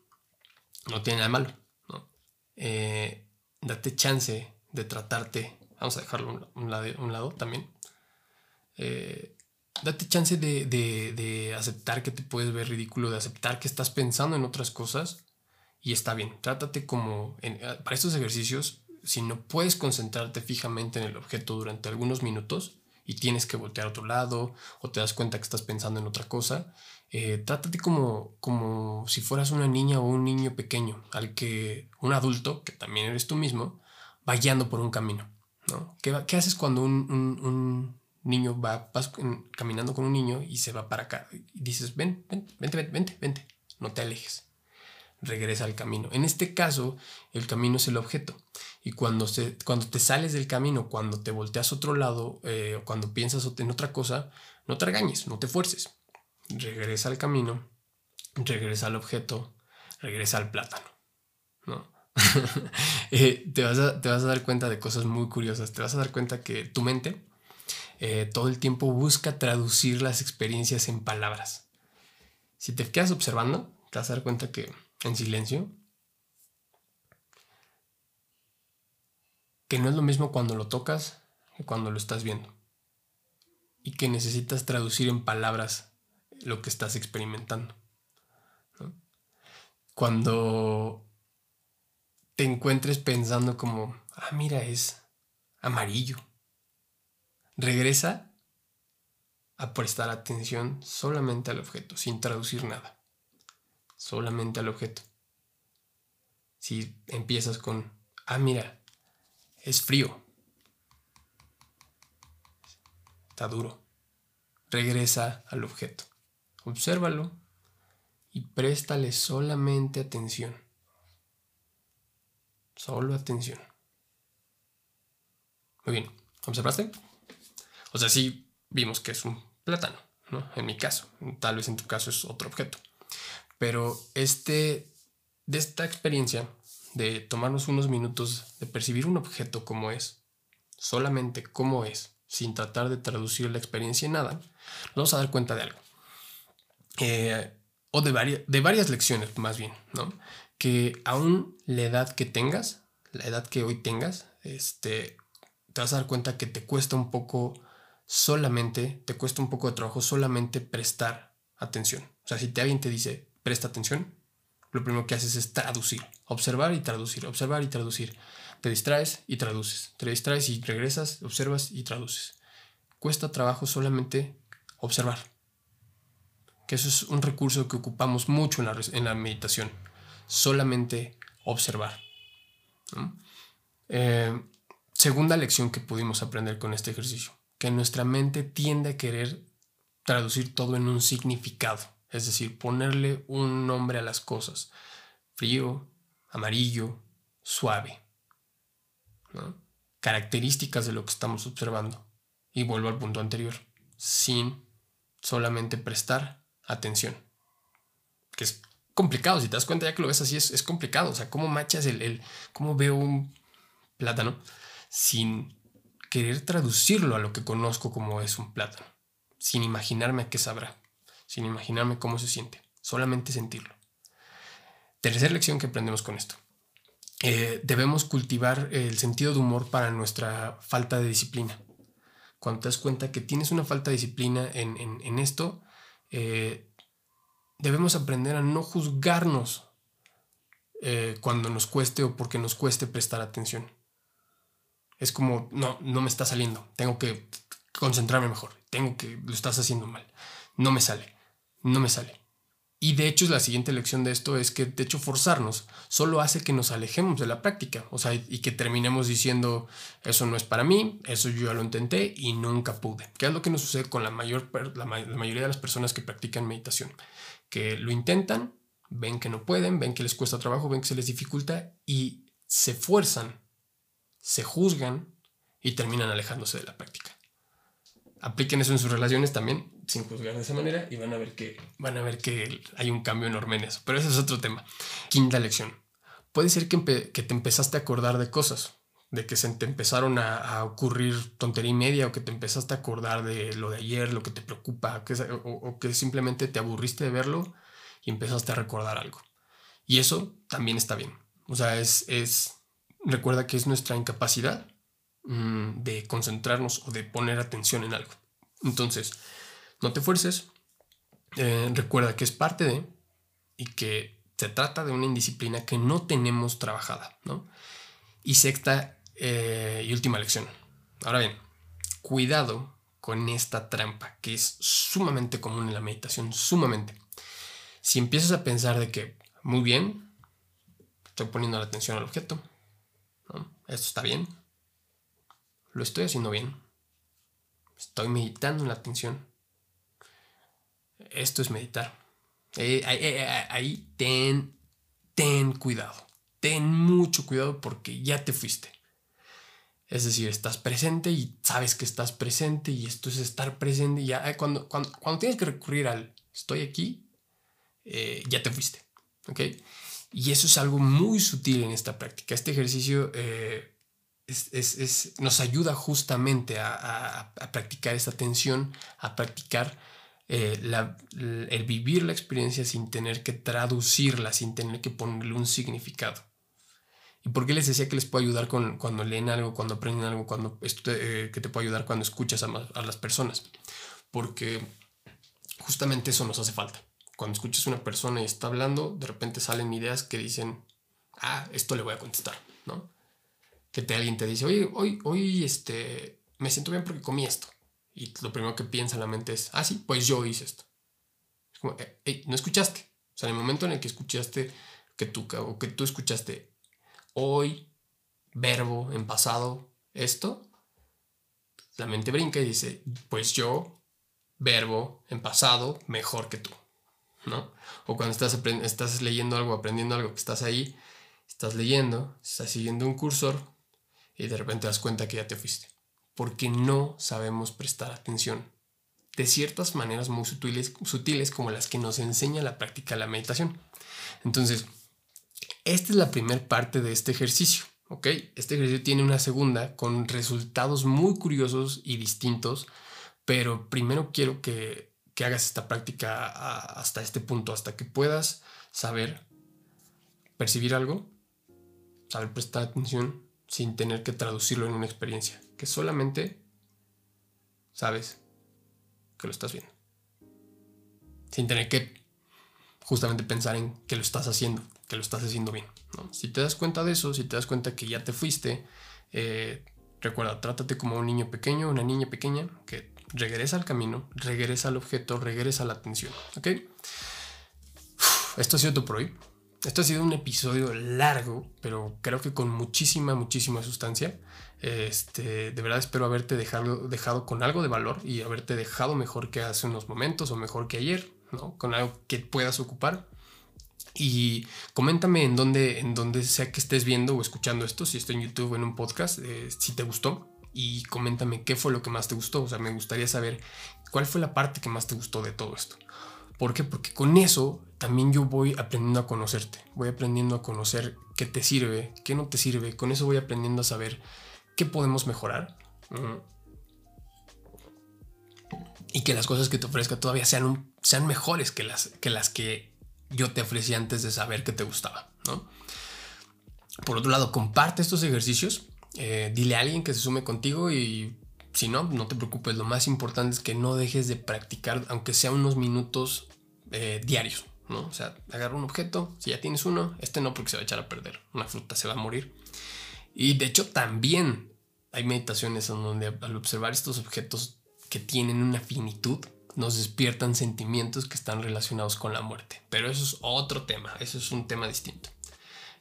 no tiene nada malo. ¿no? Eh, date chance de tratarte, vamos a dejarlo un, lado, un lado, también. Eh, date chance de, de, aceptar que te puedes ver ridículo, de aceptar que estás pensando en otras cosas y está bien. Trátate como, en, para estos ejercicios, si no puedes concentrarte fijamente en el objeto durante algunos minutos y tienes que voltear a otro lado o te das cuenta que estás pensando en otra cosa, eh, trátate como, como si fueras una niña o un niño pequeño, al que un adulto, que también eres tú mismo, va guiando por un camino. ¿no? ¿Qué, haces cuando un, niño va caminando con un niño y se va para acá? Y dices, ven, ven, vente, vente, vente, vente, no te alejes regresa al camino. En este caso, el camino es el objeto. Y cuando, se, cuando te sales del camino, cuando te volteas a otro lado, eh, cuando piensas en otra cosa, no te regañes, no te fuerces. Regresa al camino, regresa al objeto, regresa al plátano. ¿no? Eh, te, vas a, te, vas a, dar cuenta de cosas muy curiosas. Te vas a dar cuenta que tu mente eh, todo el tiempo busca traducir las experiencias en palabras. Si te quedas observando, te vas a dar cuenta que en silencio, que no es lo mismo cuando lo tocas que cuando lo estás viendo. Y que necesitas traducir en palabras lo que estás experimentando. Cuando te encuentres pensando como, ah, mira, es amarillo. Regresa a prestar atención solamente al objeto, sin traducir nada. Solamente al objeto. Si empiezas con, ah, mira, es frío. Está duro. Regresa al objeto. Obsérvalo y préstale solamente atención. Solo atención. Muy bien. ¿Observaste? O sea, sí vimos que es un plátano, ¿no? En mi caso. Tal vez en tu caso es otro objeto. Pero este, de esta experiencia de tomarnos unos minutos de percibir un objeto como es, solamente como es, sin tratar de traducir la experiencia en nada, nos vamos a dar cuenta de algo. Eh, o de, de varias lecciones más bien, ¿no? Que aún la edad que tengas, la edad que hoy tengas, este, te vas a dar cuenta que te cuesta un poco solamente, te cuesta un poco de trabajo solamente prestar atención. O sea, si te alguien te dice, presta atención, lo primero que haces es traducir, observar y traducir, observar y traducir. Te distraes y traduces, te distraes y regresas, observas y traduces. Cuesta trabajo solamente observar que eso es un recurso que ocupamos mucho en la, meditación, solamente observar. Eh, segunda lección que pudimos aprender con este ejercicio, que nuestra mente tiende a querer traducir todo en un significado, es decir, ponerle un nombre a las cosas, frío, amarillo, suave, características de lo que estamos observando. Y vuelvo al punto anterior, sin solamente prestar atención. Que es complicado, si te das cuenta ya que lo ves así, es, complicado. O sea, ¿cómo machas el, el, cómo veo un plátano sin querer traducirlo a lo que conozco como es un plátano? Sin imaginarme a qué sabrá, sin imaginarme cómo se siente, solamente sentirlo. Tercera lección que aprendemos con esto. Eh, debemos cultivar el sentido de humor para nuestra falta de disciplina. Cuando te das cuenta que tienes una falta de disciplina en, en esto, eh, debemos aprender a no juzgarnos eh, cuando nos cueste o porque nos cueste prestar atención. Es como, no, no me está saliendo, tengo que concentrarme mejor, tengo que, lo estás haciendo mal, no me sale, no me sale. Y de hecho la siguiente lección de esto es que de hecho forzarnos solo hace que nos alejemos de la práctica, o sea, y que terminemos diciendo, eso no es para mí, eso yo ya lo intenté y nunca pude. ¿Qué es lo que nos sucede con la, mayor, la, mayoría de las personas que practican meditación? Que lo intentan, ven que no pueden, ven que les cuesta trabajo, ven que se les dificulta y se fuerzan, se juzgan y terminan alejándose de la práctica. Apliquen eso en sus relaciones también sin juzgar de esa manera y van a ver que van a ver que hay un cambio enorme en eso. Pero ese es otro tema. Quinta lección. Puede ser que, que te empezaste a acordar de cosas, de que se te empezaron a, ocurrir tontería y media o que te empezaste a acordar de lo de ayer, lo que te preocupa, o, que simplemente te aburriste de verlo y empezaste a recordar algo. Y eso también está bien. O sea, es, es recuerda que es nuestra incapacidad mm, de concentrarnos o de poner atención en algo. Entonces, no te fuerces. Eh, recuerda que es parte de y que se trata de una indisciplina que no tenemos trabajada. ¿no? Y sexta eh, y última lección. Ahora bien, cuidado con esta trampa que es sumamente común en la meditación, sumamente. Si empiezas a pensar de que, muy bien, estoy poniendo la atención al objeto, esto está bien, lo estoy haciendo bien, estoy meditando en la atención, esto es meditar. Eh, eh, eh, ahí ten, ten cuidado. Ten mucho cuidado porque ya te fuiste. Es decir, estás presente y sabes que estás presente y esto es estar presente. Y ya, cuando, cuando, tienes que recurrir al estoy aquí, ya te fuiste. ¿Ok? Y eso es algo muy sutil en esta práctica. Este ejercicio nos ayuda justamente a, a, practicar esta atención, a practicar eh, el vivir la experiencia sin tener que traducirla, sin tener que ponerle un significado. ¿Y por qué les decía que les puede ayudar con, cuando leen algo, cuando aprenden algo, cuando eh, que te puede ayudar cuando escuchas a, a, las personas? Porque justamente eso nos hace falta. Cuando escuchas a una persona y está hablando, de repente salen ideas que dicen, Ah, esto le voy a contestar, ¿no? Que te, alguien te dice, oye, hoy, hoy este, me siento bien porque comí esto. Y lo primero que piensa en la mente es, ah, sí, pues yo hice esto. Es como, hey, no escuchaste. O sea, en el momento en el que escuchaste que tú, o que tú escuchaste hoy, verbo en pasado, esto, la mente brinca y dice, pues yo, verbo en pasado, mejor que tú. ¿No? O cuando estás, estás leyendo algo, aprendiendo algo, que estás ahí, estás leyendo, estás siguiendo un cursor y de repente te das cuenta que ya te fuiste. Porque no sabemos prestar atención de ciertas maneras muy sutiles, sutiles como las que nos enseña la práctica de la meditación. Entonces, esta es la primera parte de este ejercicio. ¿ok? Este ejercicio tiene una segunda con resultados muy curiosos y distintos, pero primero quiero que, que hagas esta práctica hasta este punto, hasta que puedas saber percibir algo, saber prestar atención sin tener que traducirlo en una experiencia, que solamente sabes que lo estás viendo, sin tener que justamente pensar en que lo estás haciendo, que lo estás haciendo bien. Si te das cuenta de eso, si te das cuenta que ya te fuiste, eh, recuerda, trátate como un niño pequeño, una niña pequeña que regresa al camino, regresa al objeto, regresa a la atención. ¿Ok? Esto ha sido todo por hoy. Esto ha sido un episodio largo, pero creo que con muchísima, muchísima sustancia. Este, de verdad espero haberte dejado, dejado con algo de valor y haberte dejado mejor que hace unos momentos o mejor que ayer, ¿no? Con algo que puedas ocupar. Y coméntame en dónde, en dónde sea que estés viendo o escuchando esto, si estoy en YouTube o en un podcast, eh, si te gustó. Y coméntame qué fue lo que más te gustó. O sea, me gustaría saber cuál fue la parte que más te gustó de todo esto. ¿Por qué? Porque con eso también yo voy aprendiendo a conocerte. Voy aprendiendo a conocer qué te sirve, qué no te sirve. Con eso voy aprendiendo a saber qué podemos mejorar. Y que las cosas que te ofrezca todavía sean, sean mejores que las, que las que yo te ofrecí antes de saber que te gustaba. Por otro lado, comparte estos ejercicios, eh, dile a alguien que se sume contigo y si no, no te preocupes, lo más importante es que no dejes de practicar, aunque sea unos minutos eh, diarios, ¿no? O sea, agarra un objeto, si ya tienes uno, este no porque se va a echar a perder, una fruta se va a morir. Y de hecho también hay meditaciones en donde al observar estos objetos que tienen una finitud, nos despiertan sentimientos que están relacionados con la muerte. Pero eso es otro tema, eso es un tema distinto.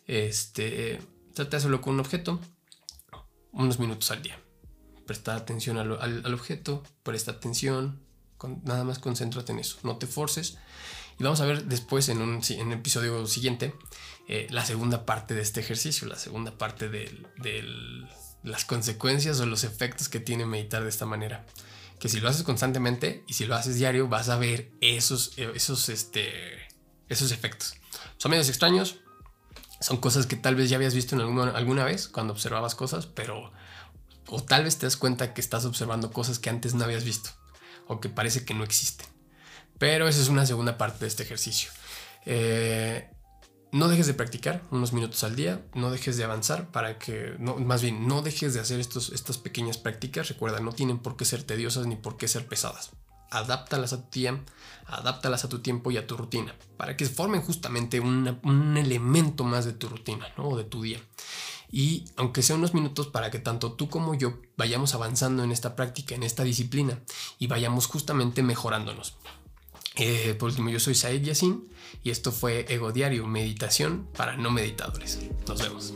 Este, trata de hacerlo con un objeto unos minutos al día. Presta atención al, objeto, presta atención, nada más concéntrate en eso, no te forces. Y vamos a ver después en un, en episodio siguiente eh, la segunda parte de este ejercicio, la segunda parte de las consecuencias o los efectos que tiene meditar de esta manera que si lo haces constantemente y si lo haces diario vas a ver esos, esos, este, esos efectos. Son medios extraños, son cosas que tal vez ya habías visto en alguna, alguna vez cuando observabas cosas, pero o tal vez te das cuenta que estás observando cosas que antes no habías visto o que parece que no existen. Pero esa es una segunda parte de este ejercicio. Eh, no dejes de practicar unos minutos al día, no dejes de avanzar para que, no, más bien, no dejes de hacer estos, estas pequeñas prácticas. Recuerda, no tienen por qué ser tediosas ni por qué ser pesadas. Adáptalas a tu tiempo, adáptalas a tu tiempo y a tu rutina, para que formen justamente un elemento más de tu rutina, ¿no? O de tu día. Y aunque sea unos minutos para que tanto tú como yo vayamos avanzando en esta práctica, en esta disciplina, y vayamos justamente mejorándonos. Eh, por último, yo soy Said Yassin y esto fue Ego Diario, meditación para no meditadores. Nos vemos.